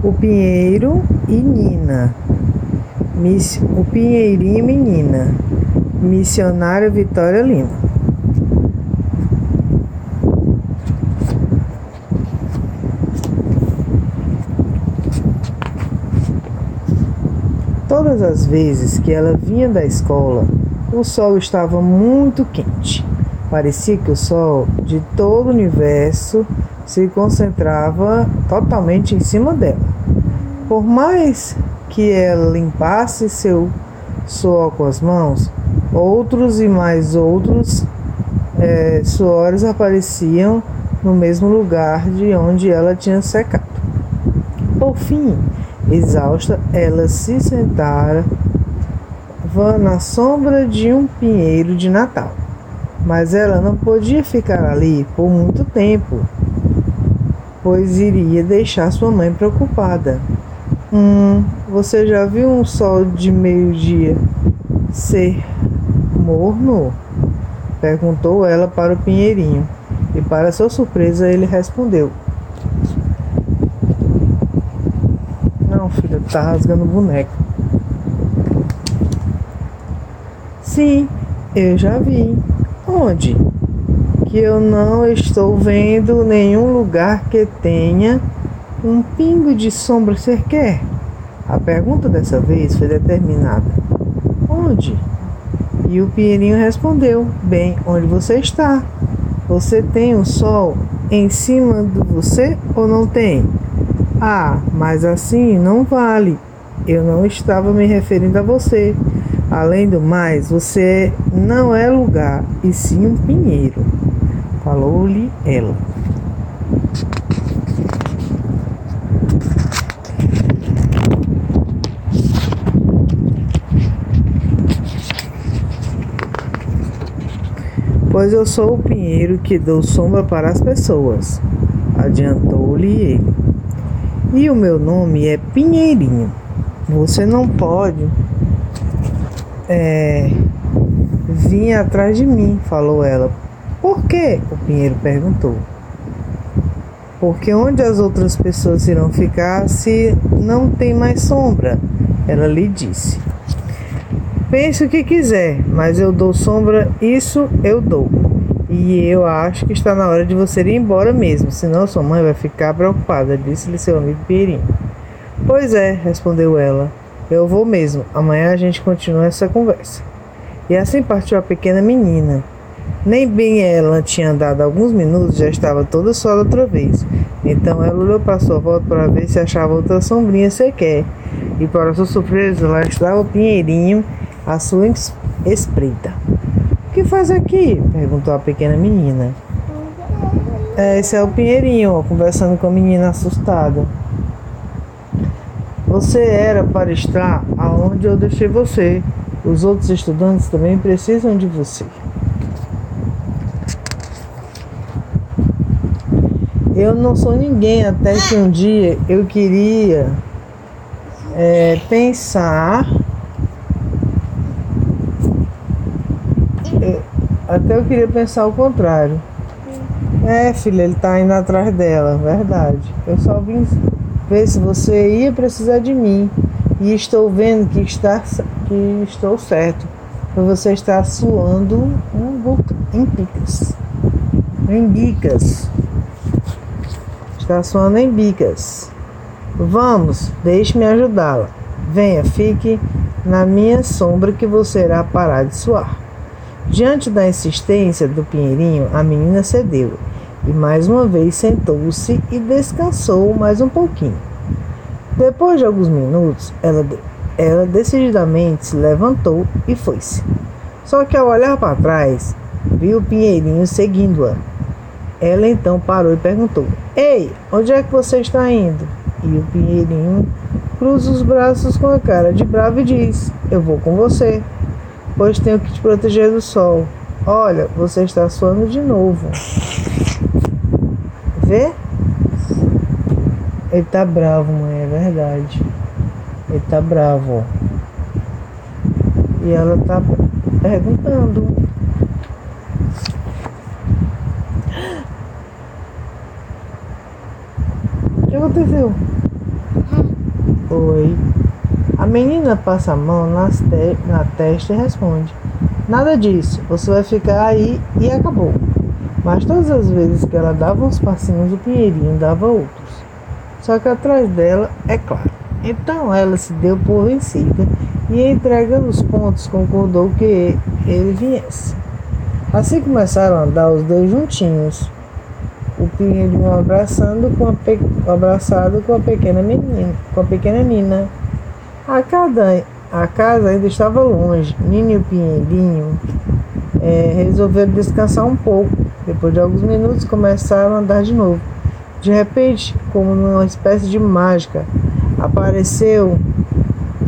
O Pinheiro e Nina. Miss, o Pinheirinho e Menina. Missionária Vitória Lima. Todas as vezes que ela vinha da escola, o sol estava muito quente. Parecia que o sol de todo o universo se concentrava totalmente em cima dela. Por mais que ela limpasse seu suor com as mãos, outros e mais outros é, suores apareciam no mesmo lugar de onde ela tinha secado. Por fim, exausta, ela se sentara na sombra de um pinheiro de Natal. Mas ela não podia ficar ali por muito tempo, pois iria deixar sua mãe preocupada. Hum, você já viu um sol de meio-dia ser morno? Perguntou ela para o pinheirinho. E para sua surpresa ele respondeu: Não, filha, tá rasgando o boneco. Sim, eu já vi. Onde? Que eu não estou vendo nenhum lugar que tenha um pingo de sombra sequer? A pergunta dessa vez foi determinada. Onde? E o Pinheirinho respondeu: Bem, onde você está? Você tem o um sol em cima de você ou não tem? Ah, mas assim não vale. Eu não estava me referindo a você. Além do mais, você não é lugar, e sim um pinheiro. Falou-lhe ela. Pois eu sou o pinheiro que dou sombra para as pessoas, adiantou-lhe ele. E o meu nome é Pinheirinho. Você não pode é, vir atrás de mim, falou ela. Por quê? O pinheiro perguntou. Porque onde as outras pessoas irão ficar se não tem mais sombra? Ela lhe disse. Pense o que quiser, mas eu dou sombra, isso eu dou. E eu acho que está na hora de você ir embora mesmo, senão sua mãe vai ficar preocupada, disse-lhe seu amigo Pirinho. Pois é, respondeu ela. Eu vou mesmo. Amanhã a gente continua essa conversa. E assim partiu a pequena menina. Nem bem ela tinha andado alguns minutos, já estava toda só outra vez. Então ela olhou para sua volta para ver se achava outra sombrinha sequer. E para sua surpresa, lá estava o Pinheirinho à sua espreita. O que faz aqui? perguntou a pequena menina. É, esse é o Pinheirinho, ó, conversando com a menina assustada. Você era para estar aonde eu deixei você. Os outros estudantes também precisam de você. Eu não sou ninguém até que um dia eu queria é, pensar Até eu queria pensar o contrário. É, filha, ele tá indo atrás dela, verdade. Eu só vim ver se você ia precisar de mim. E estou vendo que, está, que estou certo. Você está suando um em picas. Em bicas. Está suando em bicas. Vamos, deixe-me ajudá-la. Venha, fique na minha sombra que você irá parar de suar. Diante da insistência do Pinheirinho, a menina cedeu e mais uma vez sentou-se e descansou mais um pouquinho. Depois de alguns minutos, ela, ela decididamente se levantou e foi-se. Só que ao olhar para trás, viu o Pinheirinho seguindo-a. Ela então parou e perguntou: Ei, onde é que você está indo? E o Pinheirinho cruza os braços com a cara de bravo e diz: Eu vou com você pois tenho que te proteger do sol. Olha, você está suando de novo. Vê? Ele tá bravo, mãe, é verdade. Ele tá bravo. E ela tá perguntando. O que aconteceu? Oi. A menina passa a mão te na testa e responde: Nada disso, você vai ficar aí e acabou. Mas todas as vezes que ela dava uns passinhos, o Pinheirinho dava outros. Só que atrás dela, é claro. Então ela se deu por vencida e, entregando os pontos, concordou que ele viesse. Assim começaram a andar os dois juntinhos, o Pinheirinho abraçando com a abraçado com a pequena menina, com a pequena Nina. A, cada, a casa ainda estava longe. Nina e Pinheirinho é, resolveram descansar um pouco. Depois de alguns minutos começaram a andar de novo. De repente, como numa espécie de mágica, apareceu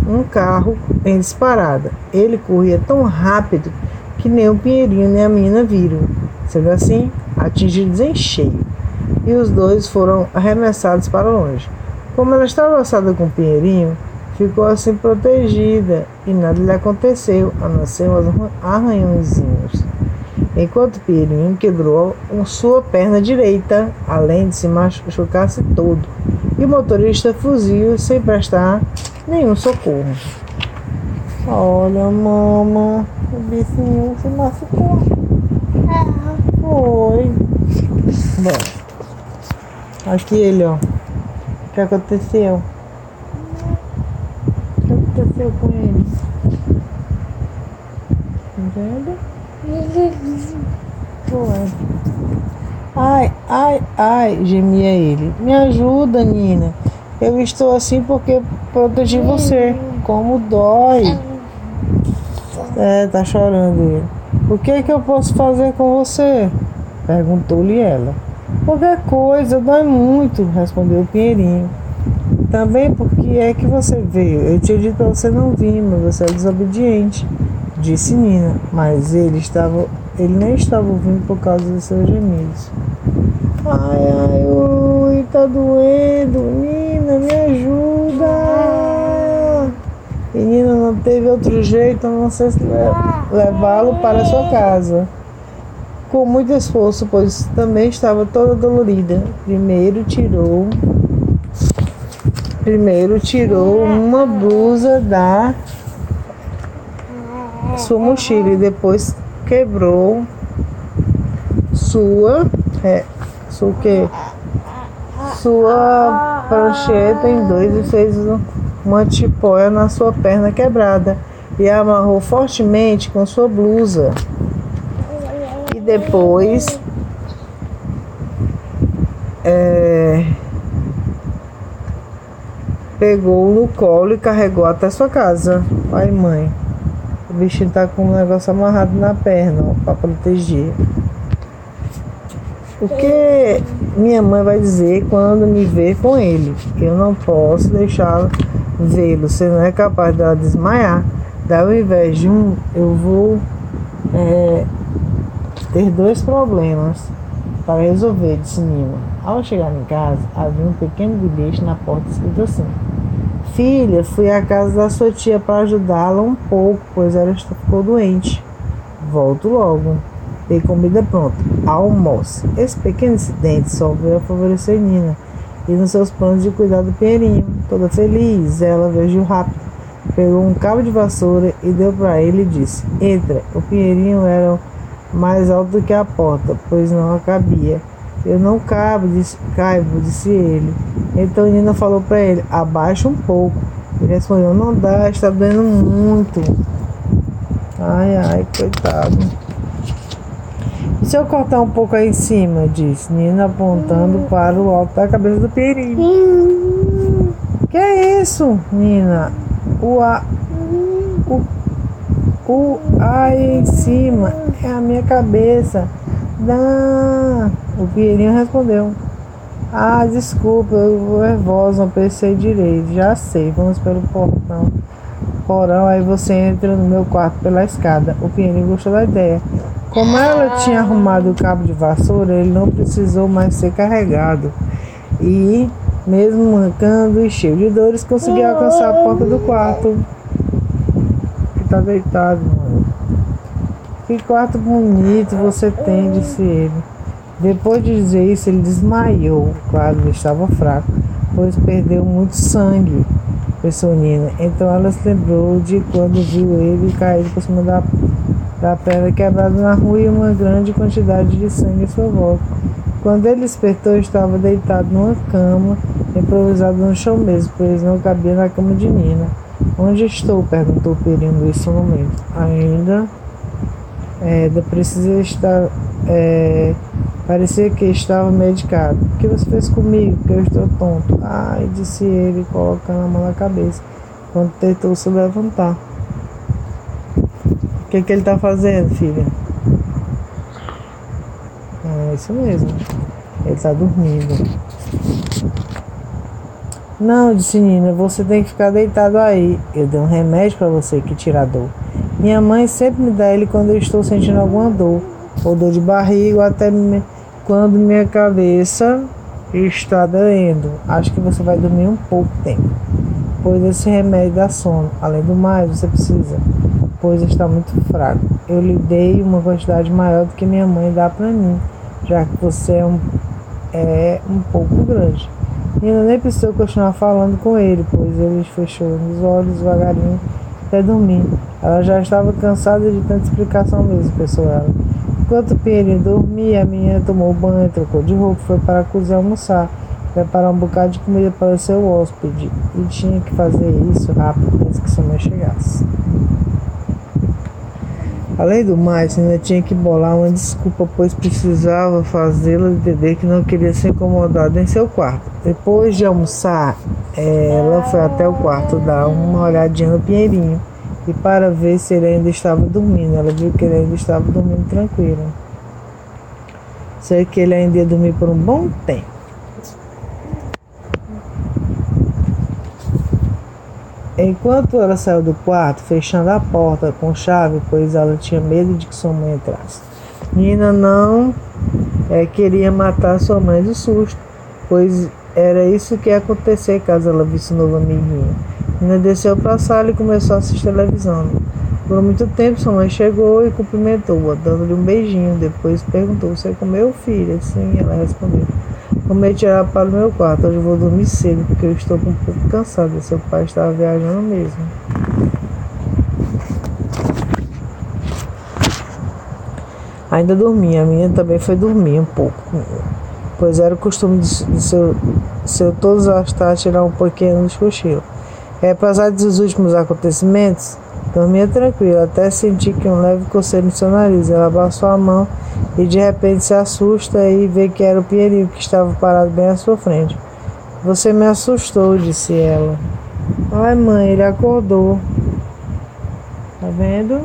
um carro em disparada. Ele corria tão rápido que nem o Pinheirinho nem a menina viram. Sendo assim, atingidos em cheio. E os dois foram arremessados para longe. Como ela estava abraçada com o Pinheirinho, ficou assim protegida e nada lhe aconteceu, a não ser uns arranhõezinhos. Enquanto Pinheirinho quebrou sua perna direita, além de se machucar-se todo. E o motorista fugiu sem prestar nenhum socorro. Olha, mama, o bichinho se machucou. É, foi. Bom, aqui ele, ó. O que aconteceu? Aconteceu com ele? Vendo? Foi. Ai, ai, ai, gemia ele. Me ajuda, Nina. Eu estou assim porque protegi você. Como dói. É, tá chorando ele. O que é que eu posso fazer com você? Perguntou-lhe ela. Qualquer coisa, dói muito, respondeu o Pinheirinho. Também porque é que você veio. Eu tinha dito para você não vir, mas você é desobediente, disse Nina. Mas ele estava. Ele nem estava ouvindo por causa dos seus gemidos. Ai, ai, ui, tá doendo. Nina, me ajuda. Menina, não teve outro jeito a não ser levá-lo para sua casa. Com muito esforço, pois também estava toda dolorida. Primeiro tirou Primeiro tirou uma blusa da sua mochila e depois quebrou sua é, sua, que, sua prancheta em dois e fez uma tipóia na sua perna quebrada e amarrou fortemente com sua blusa. E depois pegou no colo e carregou até sua casa. Pai mãe. O bichinho tá com um negócio amarrado na perna para proteger. O que minha mãe vai dizer quando me ver com ele? Eu não posso deixá-lo vê-lo, você não é capaz de desmaiar. Daí, ao invés de um, eu vou é, ter dois problemas para resolver, disse Nina. Ao chegar em casa, havia um pequeno bilhete na porta escrito assim: Filha, fui à casa da sua tia para ajudá-la um pouco, pois ela ficou doente. Volto logo. Tem comida pronta. Almoço. Esse pequeno incidente só veio a favorecer Nina e nos seus planos de cuidar do Pinheirinho. Toda feliz, ela veio rápido, pegou um cabo de vassoura e deu para ele e disse: Entra. O Pinheirinho era mais alto do que a porta, pois não cabia. Eu não cabo, disse, caibo, disse ele. Então Nina falou para ele: Abaixa um pouco. Ele respondeu: Não dá, está doendo muito. Ai, ai, coitado. E se eu cortar um pouco aí em cima? Disse Nina apontando hum. para o alto da cabeça do Peri. Hum. Que é isso, Nina? O A. O, o A em cima é a minha cabeça. Não. O Pierinho respondeu. Ah, desculpa, eu vou nervosa, não pensei direito. Já sei, vamos pelo portão. Porão, aí você entra no meu quarto pela escada. O Pierinho gostou da ideia. Como ela tinha arrumado o cabo de vassoura, ele não precisou mais ser carregado. E, mesmo mancando e cheio de dores, conseguiu alcançar a porta do quarto. Que tá deitado, mano. Que quarto bonito você tem, disse ele. Depois de dizer isso, ele desmaiou. Claro, estava fraco, pois perdeu muito sangue. pensou Nina. Então ela se lembrou de quando viu ele cair por cima da, da perna quebrada na rua e uma grande quantidade de sangue em sua volta. Quando ele despertou, estava deitado numa cama, improvisada no chão mesmo, pois não cabia na cama de Nina. Onde estou? perguntou Perino nesse momento. Ainda é, precisa estar. É, parecia que estava medicado. O que você fez comigo? Que eu estou tonto. Ai, disse ele, colocando a mão na cabeça, quando tentou se levantar. O que, que ele está fazendo, filha? É isso mesmo. Ele está dormindo. Não, disse Nina, você tem que ficar deitado aí. Eu dei um remédio para você que tira a dor. Minha mãe sempre me dá ele quando eu estou sentindo alguma dor, ou dor de barriga, ou até me... quando minha cabeça está doendo. Acho que você vai dormir um pouco tempo, pois esse remédio dá sono. Além do mais, você precisa, pois está muito fraco. Eu lhe dei uma quantidade maior do que minha mãe dá para mim, já que você é um, é um pouco grande. Nina nem precisou continuar falando com ele, pois ele fechou os olhos devagarinho até dormir. Ela já estava cansada de tanta explicação mesmo, pensou ela. Enquanto Pierre dormia, a menina tomou banho, trocou de roupa, foi para a cozinha almoçar, preparar um bocado de comida para o seu hóspede. E tinha que fazer isso rápido antes que sua mãe chegasse. Além do mais, ainda tinha que bolar uma desculpa, pois precisava fazê-la entender que não queria ser incomodada em seu quarto. Depois de almoçar, ela foi até o quarto dar uma olhadinha no Pinheirinho e para ver se ele ainda estava dormindo. Ela viu que ele ainda estava dormindo tranquilo. Sei que ele ainda ia dormir por um bom tempo. Enquanto ela saiu do quarto, fechando a porta com chave, pois ela tinha medo de que sua mãe entrasse. Nina não é, queria matar sua mãe do susto, pois era isso que ia acontecer caso ela visse o novo amiguinho. Nina desceu para a sala e começou a assistir televisão. Por muito tempo, sua mãe chegou e cumprimentou-a, dando-lhe um beijinho. Depois perguntou: Você comeu, filha? Sim, ela respondeu. Comer tirar para o meu quarto. Hoje eu vou dormir cedo porque eu estou um pouco cansada. Seu pai estava viajando mesmo. Ainda dormia. A minha também foi dormir um pouco. Pois era o costume de, seu, seu todos as tardes tirar um pouquinho de cochilo. É, apesar dos últimos acontecimentos, dormia tranquila, até sentir que um leve coceiro no seu nariz. Ela abaixou a mão e de repente se assusta e vê que era o Pierinho que estava parado bem à sua frente. Você me assustou, disse ela. Ai, mãe, ele acordou. Tá vendo?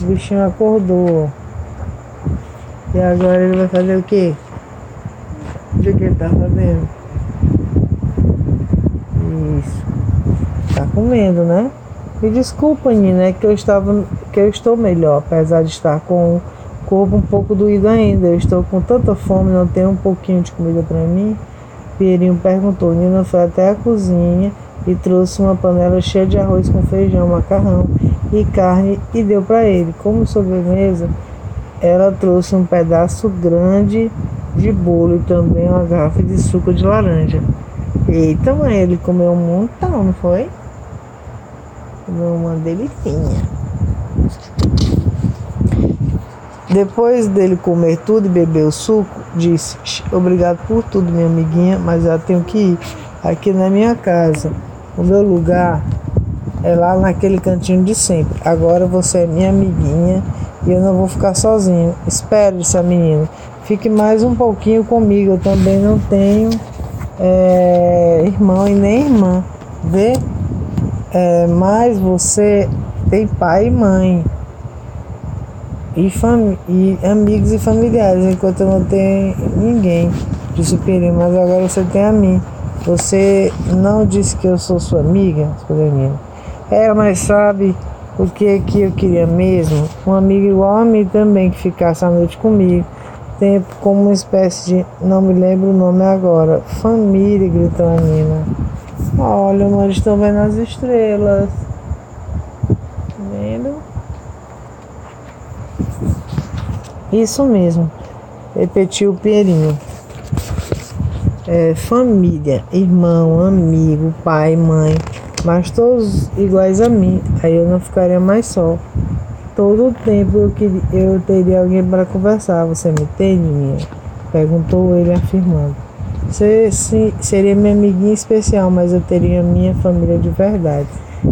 O bichinho acordou. E agora ele vai fazer o quê? O que ele tá fazendo? Isso. Tá comendo, né? Me desculpa, Nina, é que eu estava que eu estou melhor, apesar de estar com corpo um pouco doído ainda. Eu estou com tanta fome, não tenho um pouquinho de comida para mim. Pierinho perguntou. Nina foi até a cozinha e trouxe uma panela cheia de arroz com feijão, macarrão e carne e deu para ele. Como sobremesa, ela trouxe um pedaço grande de bolo e também uma garrafa de suco de laranja. Eita, mãe, ele comeu um montão, não foi? Uma delicinha. Depois dele comer tudo e beber o suco, disse: Obrigado por tudo, minha amiguinha, mas eu tenho que ir. Aqui na minha casa. O meu lugar é lá naquele cantinho de sempre. Agora você é minha amiguinha e eu não vou ficar sozinho. Espere, disse a menina. Fique mais um pouquinho comigo. Eu também não tenho é, irmão e nem irmã. Vê? É, mas você tem pai e mãe e, e amigos e familiares, enquanto não tenho ninguém, o Perim, mas agora você tem a mim. Você não disse que eu sou sua amiga, Solenina. É, mas sabe o que que eu queria mesmo? Um amigo igual a mim também, que ficasse a noite comigo. Tempo como uma espécie de. não me lembro o nome agora. Família, gritou a Nina. Olha, nós estamos vendo as estrelas. Vendo? Isso mesmo, repetiu o Pinheirinho. é, família, irmão, amigo, pai, mãe, mas todos iguais a mim, aí eu não ficaria mais só. Todo o tempo eu, queria, eu teria alguém para conversar. Você me tem, menina? Perguntou ele afirmando. Você sim, seria minha amiguinha especial, mas eu teria minha família de verdade.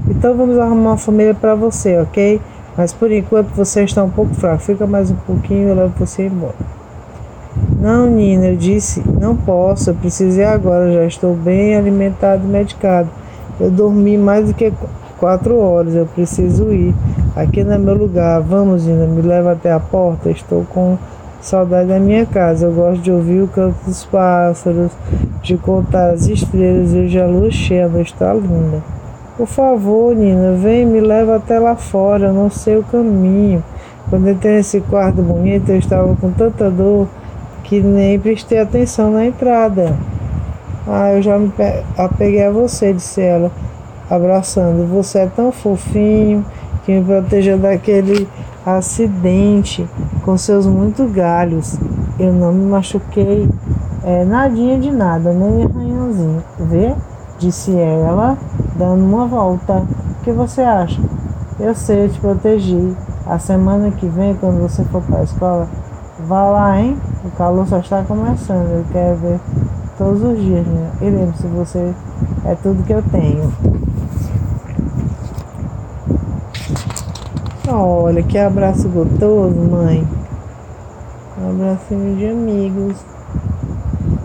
Então vamos arrumar uma família para você, ok? Mas por enquanto você está um pouco fraco. Fica mais um pouquinho e eu levo você embora. Não, Nina, eu disse, não posso, eu preciso ir agora, já estou bem alimentado e medicado. Eu dormi mais do que quatro horas, eu preciso ir. Aqui não é meu lugar. Vamos, Nina, me leva até a porta. Estou com saudade da minha casa. Eu gosto de ouvir o canto dos pássaros, de contar as estrelas. Vejo a luz cheia, a está linda. Por favor, Nina, vem me leva até lá fora. Eu não sei o caminho. Quando entrei nesse quarto bonito, eu estava com tanta dor que nem prestei atenção na entrada. Ah, eu já me apeguei a você, disse ela, abraçando. Você é tão fofinho que me protegeu daquele acidente com seus muitos galhos. Eu não me machuquei é, nadinha de nada, nem arranhãozinho. Vê? Disse ela, dando uma volta. O que você acha? Eu sei, eu te protegi. A semana que vem, quando você for para a escola, vá lá, hein? O calor só está começando. Eu quero ver todos os dias, né? E lembre-se, você é tudo que eu tenho. Olha, que abraço gostoso, mãe. Um abracinho de amigos.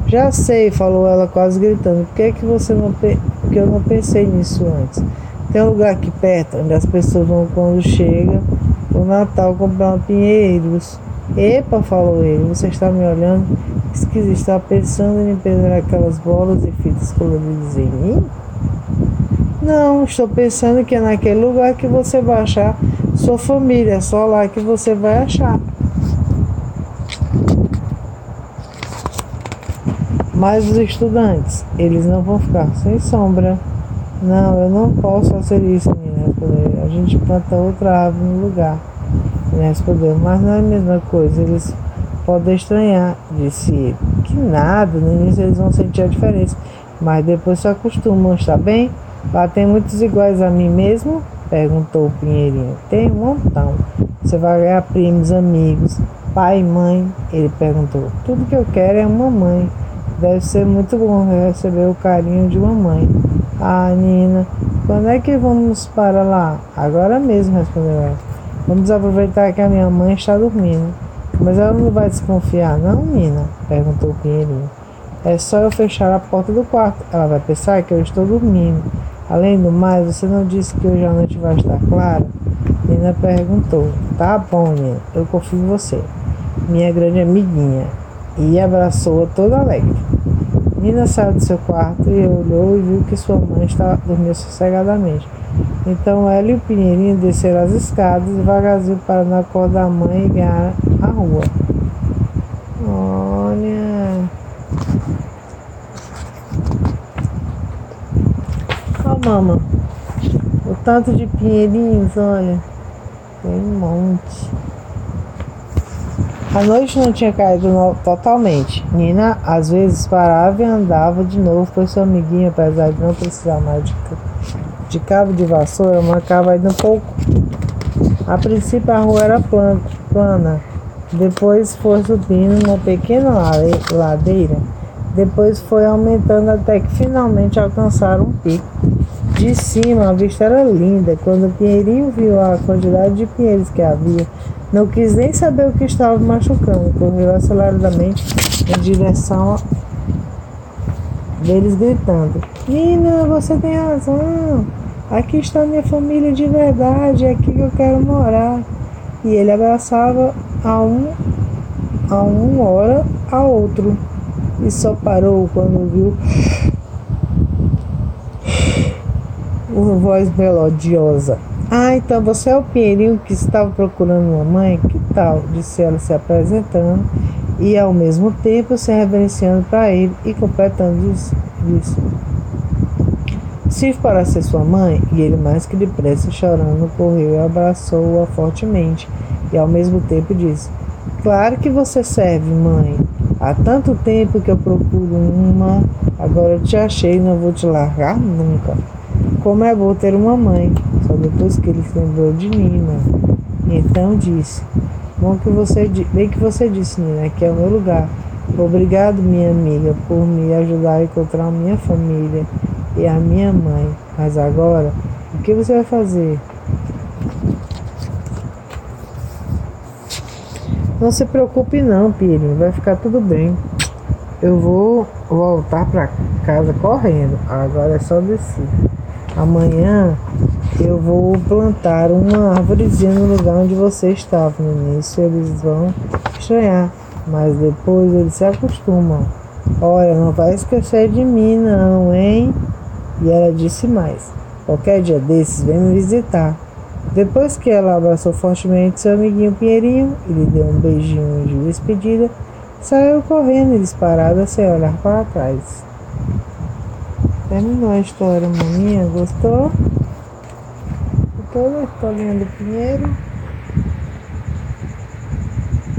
Já sei, falou ela quase gritando. Por que, é que você não. Porque eu não pensei nisso antes? Tem um lugar aqui perto onde as pessoas vão quando chega o Natal comprar pinheiros. Epa, falou ele, você está me olhando? Esquisito, está pensando em perder aquelas bolas e fitas coloridas em mim? Não, estou pensando que é naquele lugar que você vai achar sua família, é só lá que você vai achar. Mas os estudantes, eles não vão ficar sem sombra. Não, eu não posso fazer isso, menina. A gente planta outra árvore no lugar. Ele respondeu, mas não é a mesma coisa. Eles podem estranhar, disse ele. Que nada, no início eles vão sentir a diferença. Mas depois se acostumam, está bem? Lá tem muitos iguais a mim mesmo? Perguntou o Pinheirinho. Tem um montão. Você vai ganhar primos, amigos, pai mãe? Ele perguntou. Tudo que eu quero é uma mãe. Deve ser muito bom receber o carinho de uma mãe. Ah, Nina, quando é que vamos para lá? Agora mesmo, respondeu ela. Vamos aproveitar que a minha mãe está dormindo. Mas ela não vai desconfiar, não, Nina? Perguntou o Pinheirinho. É só eu fechar a porta do quarto. Ela vai pensar que eu estou dormindo. Além do mais, você não disse que hoje à noite vai estar clara? Nina perguntou. Tá bom, Nina, eu confio em você, minha grande amiguinha. E abraçou-a toda alegre. Nina saiu do seu quarto e olhou e viu que sua mãe estava dormindo sossegadamente. Então ela e o Pinheirinho desceram as escadas devagarzinho para não acordar a mãe e ganhar a rua. Olha. Mama. O tanto de pinheirinhos, olha. Tem um monte. A noite não tinha caído no, totalmente. Nina às vezes parava e andava de novo, pois seu amiguinho, apesar de não precisar mais de, de cabo de vassoura, marcava ainda um pouco. A princípio a rua era plana, plana. depois foi subindo uma pequena ladeira, depois foi aumentando até que finalmente alcançaram um pico. De cima a vista era linda. Quando o Pinheirinho viu a quantidade de pinheiros que havia, não quis nem saber o que estava machucando. Correu aceleradamente em direção deles, gritando: Nina, você tem razão. Aqui está minha família de verdade. É aqui que eu quero morar. E ele abraçava a um, a um hora a outro. E só parou quando viu uma voz melodiosa. Ah, então você é o Pinheirinho que estava procurando uma mãe? Que tal? Disse ela se apresentando e ao mesmo tempo se reverenciando para ele e completando isso. Se para ser sua mãe, e ele mais que depressa, chorando, correu e abraçou-a fortemente, e ao mesmo tempo disse: Claro que você serve, mãe. Há tanto tempo que eu procuro uma, agora eu te achei e não vou te largar nunca. Como é bom ter uma mãe, só depois que ele se lembrou de Nina. E então disse: Bom que você, bem que você disse, Nina, que é o meu lugar. Obrigado, minha amiga, por me ajudar a encontrar minha família e a minha mãe. Mas agora, o que você vai fazer? Não se preocupe não, Pirinho, vai ficar tudo bem. Eu vou voltar para casa correndo. Agora é só descer. Amanhã eu vou plantar uma árvorezinha no lugar onde você estava. No início eles vão estranhar, mas depois eles se acostumam. Olha, não vai esquecer de mim não, hein? E ela disse mais. Qualquer dia desses, vem me visitar. Depois que ela abraçou fortemente seu amiguinho Pinheirinho e lhe deu um beijinho de despedida, saiu correndo disparada sem olhar para trás. Terminou a história, maninha? Gostou? Gostou da historinha do Pinheiro?